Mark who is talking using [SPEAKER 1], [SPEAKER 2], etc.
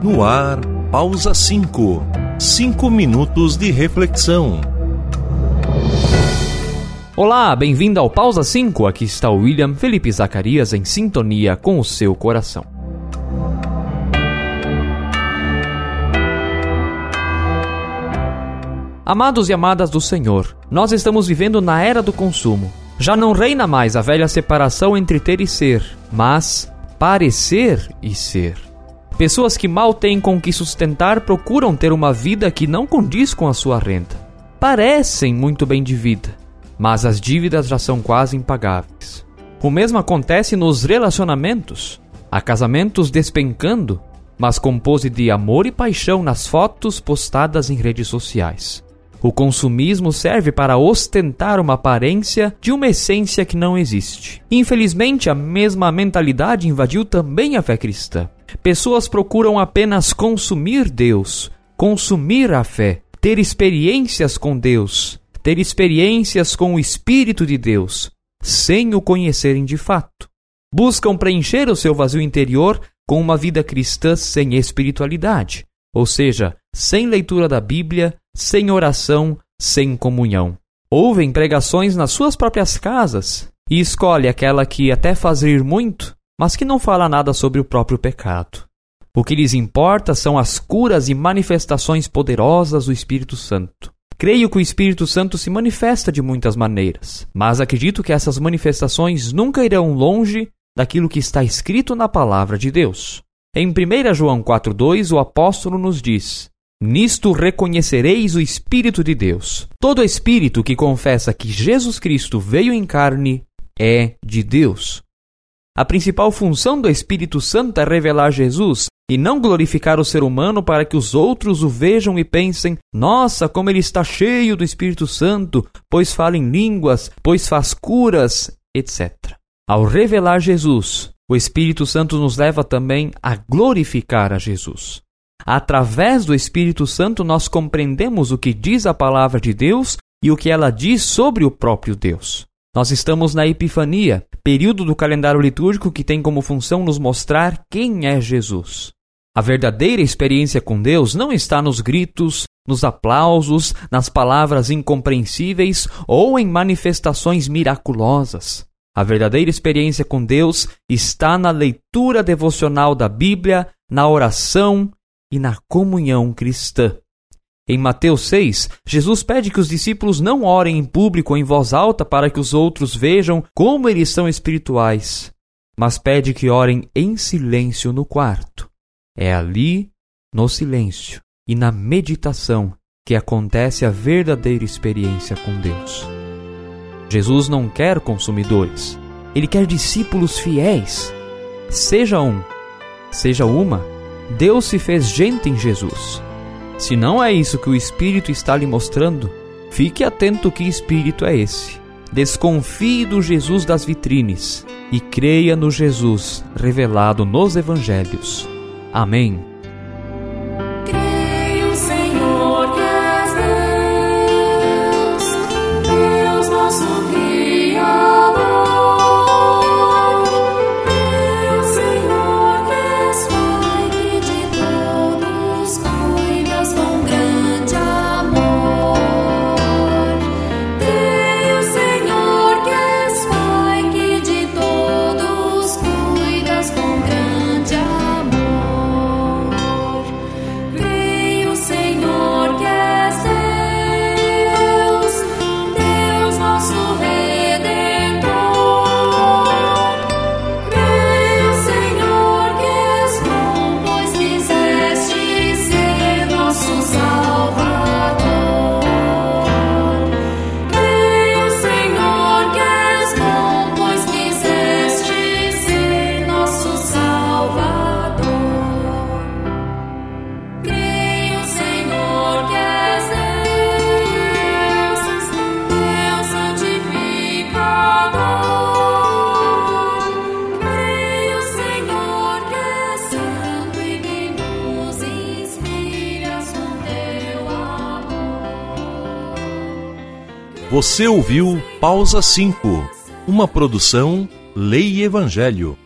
[SPEAKER 1] No ar, pausa 5. Cinco minutos de reflexão.
[SPEAKER 2] Olá, bem-vindo ao Pausa 5. Aqui está o William Felipe Zacarias em sintonia com o seu coração. Amados e amadas do Senhor, nós estamos vivendo na era do consumo. Já não reina mais a velha separação entre ter e ser, mas parecer e ser. Pessoas que mal têm com que sustentar procuram ter uma vida que não condiz com a sua renda. Parecem muito bem de vida, mas as dívidas já são quase impagáveis. O mesmo acontece nos relacionamentos. Há casamentos despencando, mas com de amor e paixão nas fotos postadas em redes sociais. O consumismo serve para ostentar uma aparência de uma essência que não existe. Infelizmente, a mesma mentalidade invadiu também a fé cristã. Pessoas procuram apenas consumir Deus, consumir a fé, ter experiências com Deus, ter experiências com o Espírito de Deus, sem o conhecerem de fato. Buscam preencher o seu vazio interior com uma vida cristã sem espiritualidade, ou seja, sem leitura da Bíblia, sem oração, sem comunhão. Ouvem pregações nas suas próprias casas e escolhe aquela que até faz rir muito, mas que não fala nada sobre o próprio pecado. O que lhes importa são as curas e manifestações poderosas do Espírito Santo. Creio que o Espírito Santo se manifesta de muitas maneiras, mas acredito que essas manifestações nunca irão longe daquilo que está escrito na palavra de Deus. Em 1 João 4,2, o apóstolo nos diz: Nisto reconhecereis o Espírito de Deus. Todo espírito que confessa que Jesus Cristo veio em carne é de Deus. A principal função do Espírito Santo é revelar Jesus e não glorificar o ser humano para que os outros o vejam e pensem: nossa, como ele está cheio do Espírito Santo, pois fala em línguas, pois faz curas, etc. Ao revelar Jesus, o Espírito Santo nos leva também a glorificar a Jesus. Através do Espírito Santo, nós compreendemos o que diz a palavra de Deus e o que ela diz sobre o próprio Deus. Nós estamos na Epifania, período do calendário litúrgico que tem como função nos mostrar quem é Jesus. A verdadeira experiência com Deus não está nos gritos, nos aplausos, nas palavras incompreensíveis ou em manifestações miraculosas. A verdadeira experiência com Deus está na leitura devocional da Bíblia, na oração e na comunhão cristã. Em Mateus 6, Jesus pede que os discípulos não orem em público ou em voz alta para que os outros vejam como eles são espirituais, mas pede que orem em silêncio no quarto. É ali, no silêncio e na meditação, que acontece a verdadeira experiência com Deus. Jesus não quer consumidores, ele quer discípulos fiéis. Seja um, seja uma, Deus se fez gente em Jesus. Se não é isso que o Espírito está lhe mostrando, fique atento que espírito é esse. Desconfie do Jesus das vitrines e creia no Jesus revelado nos Evangelhos. Amém.
[SPEAKER 1] Você ouviu Pausa 5, uma produção Lei e Evangelho